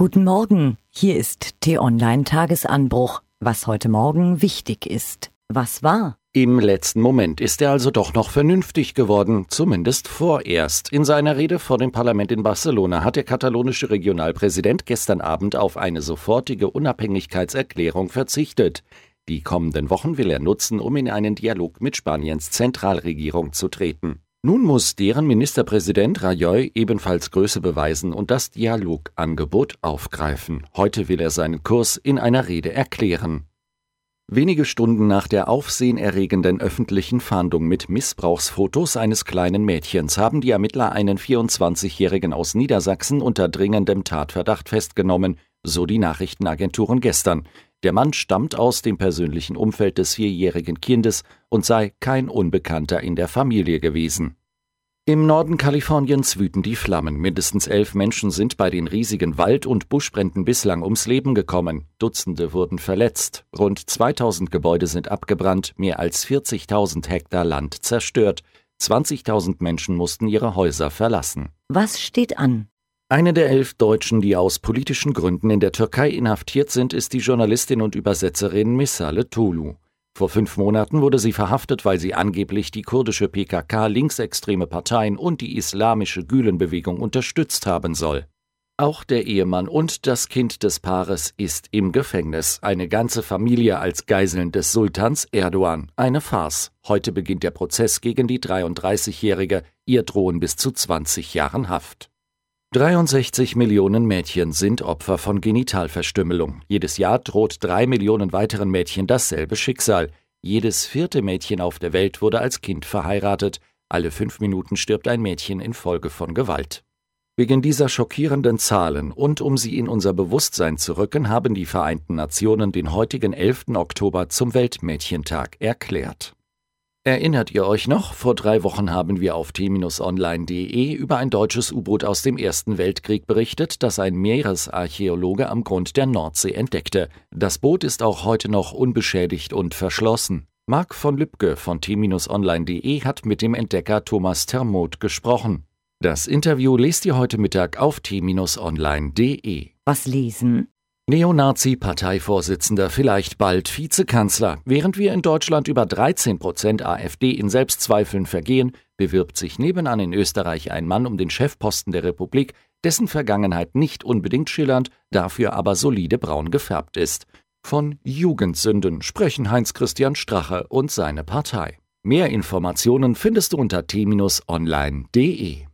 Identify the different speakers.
Speaker 1: Guten Morgen, hier ist T-Online Tagesanbruch. Was heute Morgen wichtig ist. Was war?
Speaker 2: Im letzten Moment ist er also doch noch vernünftig geworden, zumindest vorerst. In seiner Rede vor dem Parlament in Barcelona hat der katalonische Regionalpräsident gestern Abend auf eine sofortige Unabhängigkeitserklärung verzichtet. Die kommenden Wochen will er nutzen, um in einen Dialog mit Spaniens Zentralregierung zu treten. Nun muss deren Ministerpräsident Rajoy ebenfalls Größe beweisen und das Dialogangebot aufgreifen. Heute will er seinen Kurs in einer Rede erklären. Wenige Stunden nach der aufsehenerregenden öffentlichen Fahndung mit Missbrauchsfotos eines kleinen Mädchens haben die Ermittler einen 24-Jährigen aus Niedersachsen unter dringendem Tatverdacht festgenommen, so die Nachrichtenagenturen gestern. Der Mann stammt aus dem persönlichen Umfeld des vierjährigen Kindes und sei kein Unbekannter in der Familie gewesen. Im Norden Kaliforniens wüten die Flammen. Mindestens elf Menschen sind bei den riesigen Wald- und Buschbränden bislang ums Leben gekommen. Dutzende wurden verletzt. Rund 2000 Gebäude sind abgebrannt, mehr als 40.000 Hektar Land zerstört. 20.000 Menschen mussten ihre Häuser verlassen.
Speaker 1: Was steht an?
Speaker 2: Eine der elf Deutschen, die aus politischen Gründen in der Türkei inhaftiert sind, ist die Journalistin und Übersetzerin Misale Tolu. Vor fünf Monaten wurde sie verhaftet, weil sie angeblich die kurdische PKK, linksextreme Parteien und die islamische Gülenbewegung unterstützt haben soll. Auch der Ehemann und das Kind des Paares ist im Gefängnis. Eine ganze Familie als Geiseln des Sultans Erdogan. Eine Farce. Heute beginnt der Prozess gegen die 33-Jährige. Ihr drohen bis zu 20 Jahren Haft. 63 Millionen Mädchen sind Opfer von Genitalverstümmelung. Jedes Jahr droht drei Millionen weiteren Mädchen dasselbe Schicksal. Jedes vierte Mädchen auf der Welt wurde als Kind verheiratet. Alle fünf Minuten stirbt ein Mädchen infolge von Gewalt. Wegen dieser schockierenden Zahlen und um sie in unser Bewusstsein zu rücken, haben die Vereinten Nationen den heutigen 11. Oktober zum Weltmädchentag erklärt. Erinnert ihr euch noch? Vor drei Wochen haben wir auf t-online.de über ein deutsches U-Boot aus dem Ersten Weltkrieg berichtet, das ein Meeresarchäologe am Grund der Nordsee entdeckte. Das Boot ist auch heute noch unbeschädigt und verschlossen. Marc von Lübcke von t-online.de hat mit dem Entdecker Thomas Termot gesprochen. Das Interview lest ihr heute Mittag auf t-online.de.
Speaker 1: Was lesen?
Speaker 2: Neonazi-Parteivorsitzender, vielleicht bald Vizekanzler. Während wir in Deutschland über 13 Prozent AfD in Selbstzweifeln vergehen, bewirbt sich nebenan in Österreich ein Mann um den Chefposten der Republik, dessen Vergangenheit nicht unbedingt schillernd, dafür aber solide braun gefärbt ist. Von Jugendsünden sprechen Heinz Christian Strache und seine Partei. Mehr Informationen findest du unter t-online.de.